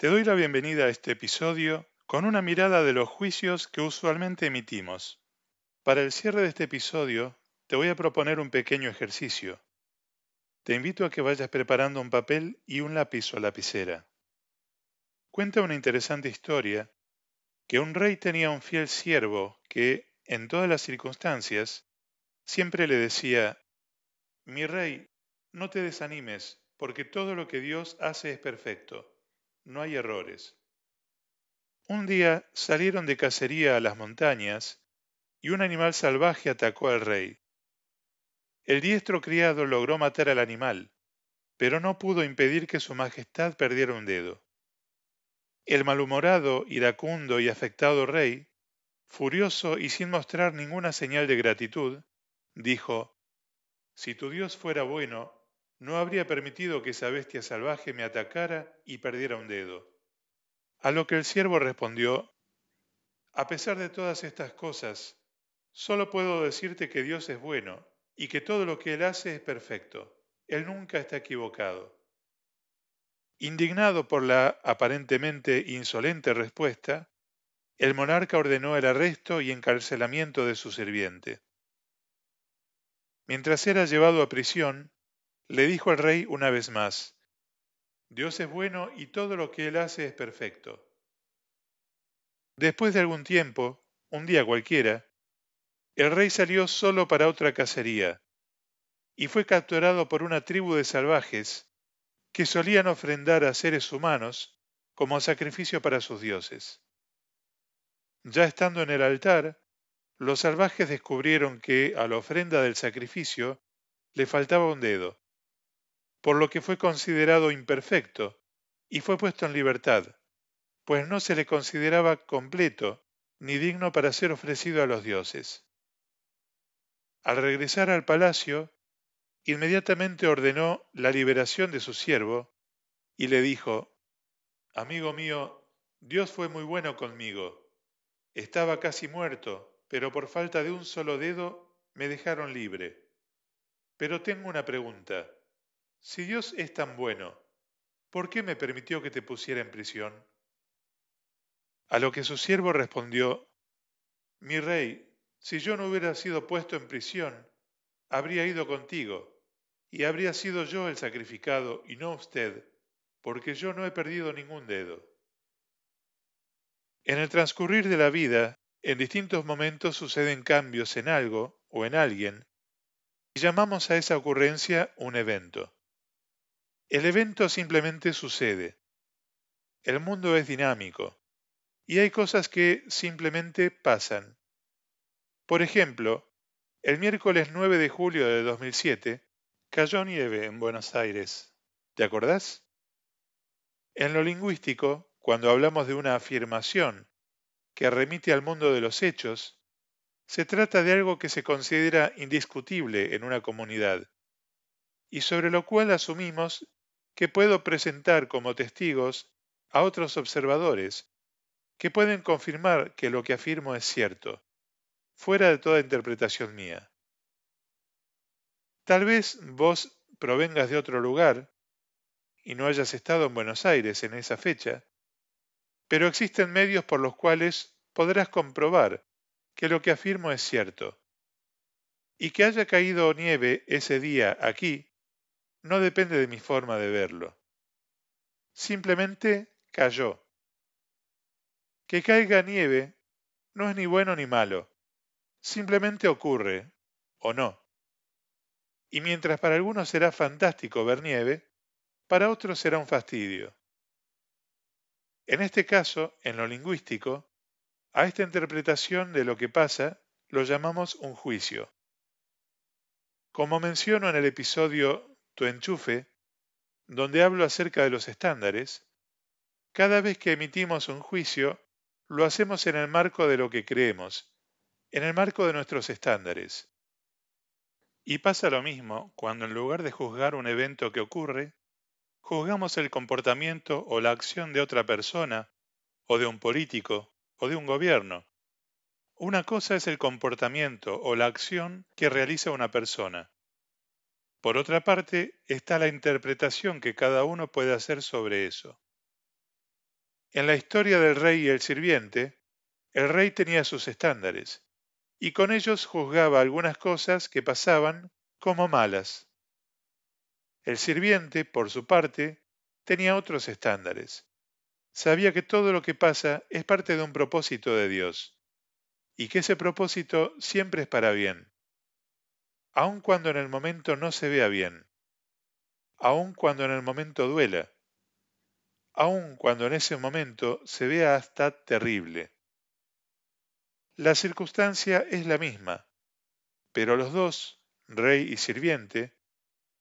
Te doy la bienvenida a este episodio con una mirada de los juicios que usualmente emitimos. Para el cierre de este episodio, te voy a proponer un pequeño ejercicio. Te invito a que vayas preparando un papel y un lápiz o lapicera. Cuenta una interesante historia que un rey tenía un fiel siervo que, en todas las circunstancias, siempre le decía, Mi rey, no te desanimes, porque todo lo que Dios hace es perfecto, no hay errores. Un día salieron de cacería a las montañas y un animal salvaje atacó al rey. El diestro criado logró matar al animal, pero no pudo impedir que su majestad perdiera un dedo. El malhumorado, iracundo y afectado rey, furioso y sin mostrar ninguna señal de gratitud, dijo, Si tu Dios fuera bueno, no habría permitido que esa bestia salvaje me atacara y perdiera un dedo. A lo que el siervo respondió, A pesar de todas estas cosas, solo puedo decirte que Dios es bueno y que todo lo que Él hace es perfecto. Él nunca está equivocado. Indignado por la aparentemente insolente respuesta, el monarca ordenó el arresto y encarcelamiento de su sirviente. Mientras era llevado a prisión, le dijo al rey una vez más, Dios es bueno y todo lo que Él hace es perfecto. Después de algún tiempo, un día cualquiera, el rey salió solo para otra cacería y fue capturado por una tribu de salvajes que solían ofrendar a seres humanos como sacrificio para sus dioses. Ya estando en el altar, los salvajes descubrieron que a la ofrenda del sacrificio le faltaba un dedo, por lo que fue considerado imperfecto y fue puesto en libertad, pues no se le consideraba completo ni digno para ser ofrecido a los dioses. Al regresar al palacio, inmediatamente ordenó la liberación de su siervo y le dijo, Amigo mío, Dios fue muy bueno conmigo. Estaba casi muerto, pero por falta de un solo dedo me dejaron libre. Pero tengo una pregunta. Si Dios es tan bueno, ¿por qué me permitió que te pusiera en prisión? A lo que su siervo respondió, Mi rey, si yo no hubiera sido puesto en prisión, habría ido contigo, y habría sido yo el sacrificado y no usted, porque yo no he perdido ningún dedo. En el transcurrir de la vida, en distintos momentos suceden cambios en algo o en alguien, y llamamos a esa ocurrencia un evento. El evento simplemente sucede. El mundo es dinámico, y hay cosas que simplemente pasan. Por ejemplo, el miércoles 9 de julio de 2007 cayó nieve en Buenos Aires. ¿Te acordás? En lo lingüístico, cuando hablamos de una afirmación que remite al mundo de los hechos, se trata de algo que se considera indiscutible en una comunidad y sobre lo cual asumimos que puedo presentar como testigos a otros observadores que pueden confirmar que lo que afirmo es cierto fuera de toda interpretación mía. Tal vez vos provengas de otro lugar y no hayas estado en Buenos Aires en esa fecha, pero existen medios por los cuales podrás comprobar que lo que afirmo es cierto. Y que haya caído nieve ese día aquí no depende de mi forma de verlo. Simplemente cayó. Que caiga nieve no es ni bueno ni malo. Simplemente ocurre, o no. Y mientras para algunos será fantástico ver nieve, para otros será un fastidio. En este caso, en lo lingüístico, a esta interpretación de lo que pasa lo llamamos un juicio. Como menciono en el episodio Tu enchufe, donde hablo acerca de los estándares, cada vez que emitimos un juicio, lo hacemos en el marco de lo que creemos en el marco de nuestros estándares. Y pasa lo mismo cuando en lugar de juzgar un evento que ocurre, juzgamos el comportamiento o la acción de otra persona, o de un político, o de un gobierno. Una cosa es el comportamiento o la acción que realiza una persona. Por otra parte, está la interpretación que cada uno puede hacer sobre eso. En la historia del rey y el sirviente, el rey tenía sus estándares, y con ellos juzgaba algunas cosas que pasaban como malas. El sirviente, por su parte, tenía otros estándares. Sabía que todo lo que pasa es parte de un propósito de Dios, y que ese propósito siempre es para bien, aun cuando en el momento no se vea bien, aun cuando en el momento duela, aun cuando en ese momento se vea hasta terrible. La circunstancia es la misma, pero los dos, rey y sirviente,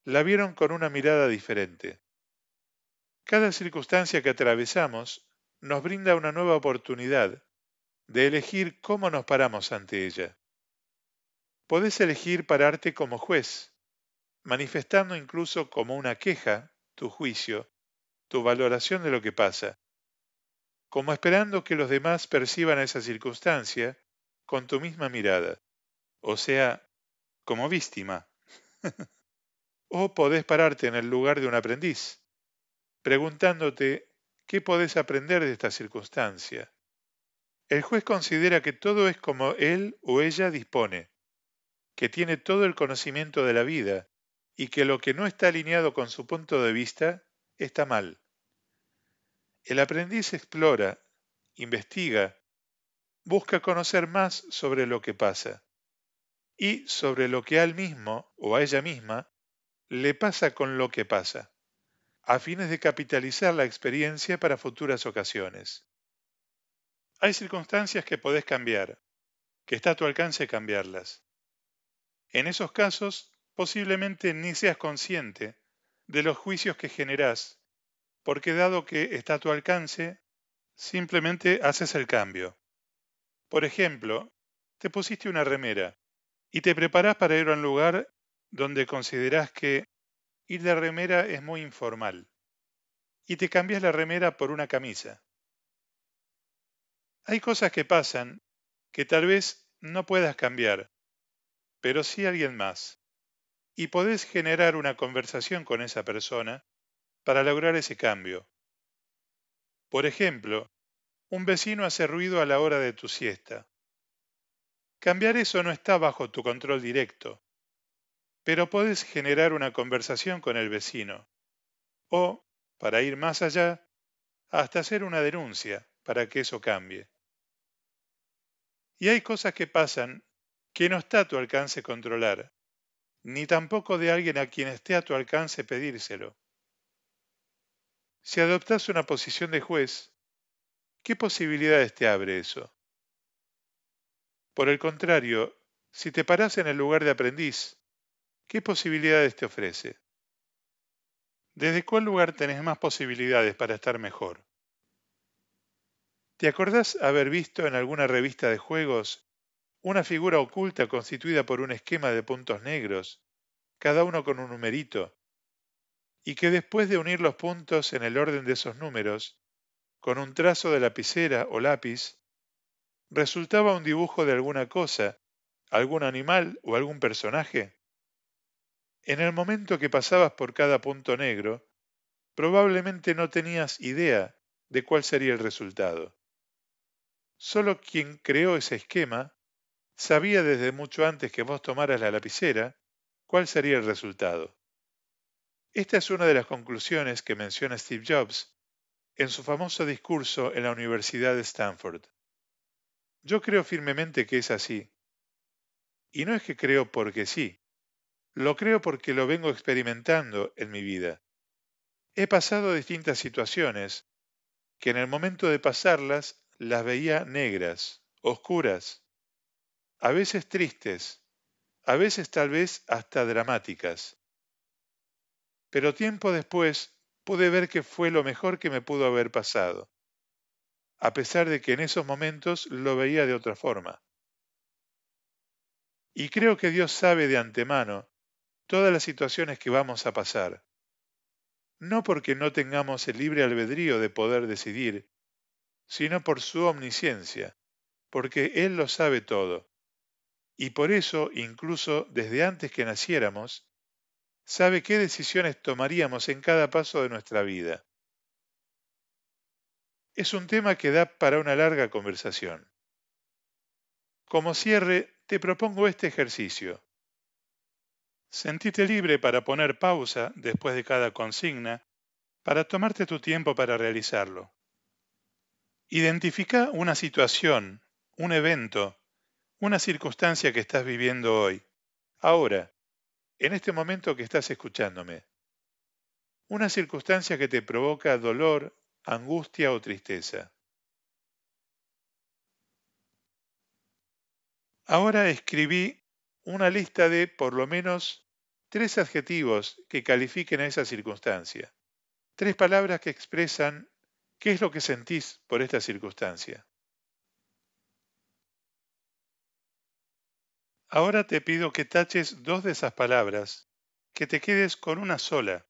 la vieron con una mirada diferente. Cada circunstancia que atravesamos nos brinda una nueva oportunidad de elegir cómo nos paramos ante ella. Podés elegir pararte como juez, manifestando incluso como una queja tu juicio, tu valoración de lo que pasa, como esperando que los demás perciban esa circunstancia con tu misma mirada, o sea, como víctima. o podés pararte en el lugar de un aprendiz, preguntándote qué podés aprender de esta circunstancia. El juez considera que todo es como él o ella dispone, que tiene todo el conocimiento de la vida y que lo que no está alineado con su punto de vista está mal. El aprendiz explora, investiga, busca conocer más sobre lo que pasa y sobre lo que a él mismo o a ella misma le pasa con lo que pasa, a fines de capitalizar la experiencia para futuras ocasiones. Hay circunstancias que podés cambiar, que está a tu alcance cambiarlas. En esos casos, posiblemente ni seas consciente de los juicios que generás, porque dado que está a tu alcance, simplemente haces el cambio. Por ejemplo, te pusiste una remera y te preparás para ir a un lugar donde considerás que ir de remera es muy informal y te cambias la remera por una camisa. Hay cosas que pasan que tal vez no puedas cambiar, pero sí alguien más, y podés generar una conversación con esa persona para lograr ese cambio. Por ejemplo, un vecino hace ruido a la hora de tu siesta. Cambiar eso no está bajo tu control directo, pero puedes generar una conversación con el vecino. O, para ir más allá, hasta hacer una denuncia para que eso cambie. Y hay cosas que pasan que no está a tu alcance controlar, ni tampoco de alguien a quien esté a tu alcance pedírselo. Si adoptas una posición de juez, ¿Qué posibilidades te abre eso? Por el contrario, si te paras en el lugar de aprendiz, ¿qué posibilidades te ofrece? ¿Desde cuál lugar tenés más posibilidades para estar mejor? ¿Te acordás haber visto en alguna revista de juegos una figura oculta constituida por un esquema de puntos negros, cada uno con un numerito, y que después de unir los puntos en el orden de esos números, con un trazo de lapicera o lápiz, resultaba un dibujo de alguna cosa, algún animal o algún personaje? En el momento que pasabas por cada punto negro, probablemente no tenías idea de cuál sería el resultado. Solo quien creó ese esquema sabía desde mucho antes que vos tomaras la lapicera cuál sería el resultado. Esta es una de las conclusiones que menciona Steve Jobs en su famoso discurso en la Universidad de Stanford. Yo creo firmemente que es así. Y no es que creo porque sí, lo creo porque lo vengo experimentando en mi vida. He pasado distintas situaciones que en el momento de pasarlas las veía negras, oscuras, a veces tristes, a veces tal vez hasta dramáticas. Pero tiempo después pude ver que fue lo mejor que me pudo haber pasado, a pesar de que en esos momentos lo veía de otra forma. Y creo que Dios sabe de antemano todas las situaciones que vamos a pasar, no porque no tengamos el libre albedrío de poder decidir, sino por su omnisciencia, porque Él lo sabe todo. Y por eso, incluso desde antes que naciéramos, sabe qué decisiones tomaríamos en cada paso de nuestra vida. es un tema que da para una larga conversación. Como cierre, te propongo este ejercicio. Sentite libre para poner pausa después de cada consigna, para tomarte tu tiempo para realizarlo. Identifica una situación, un evento, una circunstancia que estás viviendo hoy, ahora, en este momento que estás escuchándome. Una circunstancia que te provoca dolor, angustia o tristeza. Ahora escribí una lista de por lo menos tres adjetivos que califiquen a esa circunstancia. Tres palabras que expresan qué es lo que sentís por esta circunstancia. Ahora te pido que taches dos de esas palabras, que te quedes con una sola,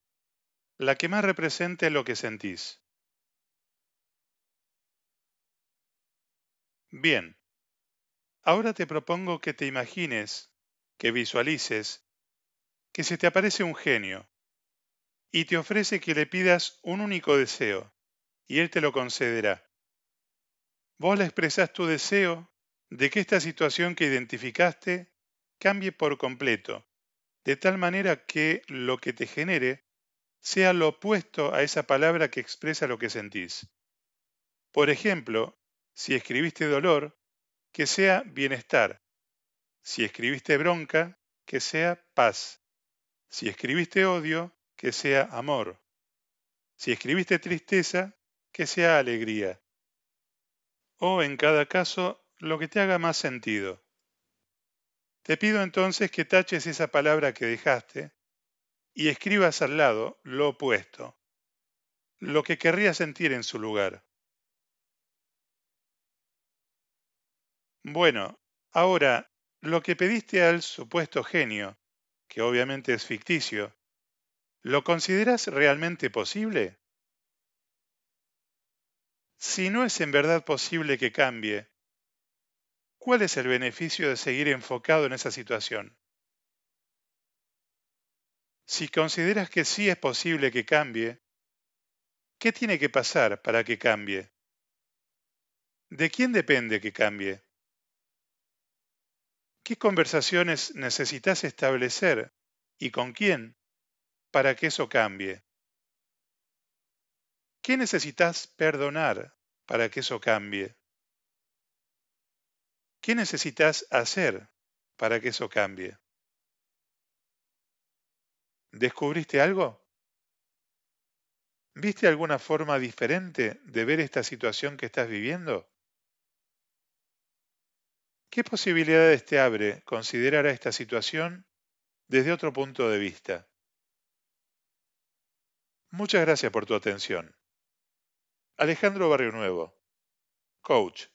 la que más represente lo que sentís. Bien, ahora te propongo que te imagines, que visualices, que se te aparece un genio y te ofrece que le pidas un único deseo, y él te lo concederá. Vos le expresás tu deseo de que esta situación que identificaste cambie por completo, de tal manera que lo que te genere sea lo opuesto a esa palabra que expresa lo que sentís. Por ejemplo, si escribiste dolor, que sea bienestar. Si escribiste bronca, que sea paz. Si escribiste odio, que sea amor. Si escribiste tristeza, que sea alegría. O en cada caso, lo que te haga más sentido. Te pido entonces que taches esa palabra que dejaste y escribas al lado lo opuesto, lo que querría sentir en su lugar. Bueno, ahora, lo que pediste al supuesto genio, que obviamente es ficticio, ¿lo consideras realmente posible? Si no es en verdad posible que cambie, ¿cuál es el beneficio de seguir enfocado en esa situación? Si consideras que sí es posible que cambie, ¿qué tiene que pasar para que cambie? ¿De quién depende que cambie? ¿Qué conversaciones necesitas establecer y con quién para que eso cambie? ¿Qué necesitas perdonar para que eso cambie? ¿Qué necesitas hacer para que eso cambie? ¿Descubriste algo? ¿Viste alguna forma diferente de ver esta situación que estás viviendo? ¿Qué posibilidades te abre considerar a esta situación desde otro punto de vista? Muchas gracias por tu atención. Alejandro Barrio Nuevo, coach.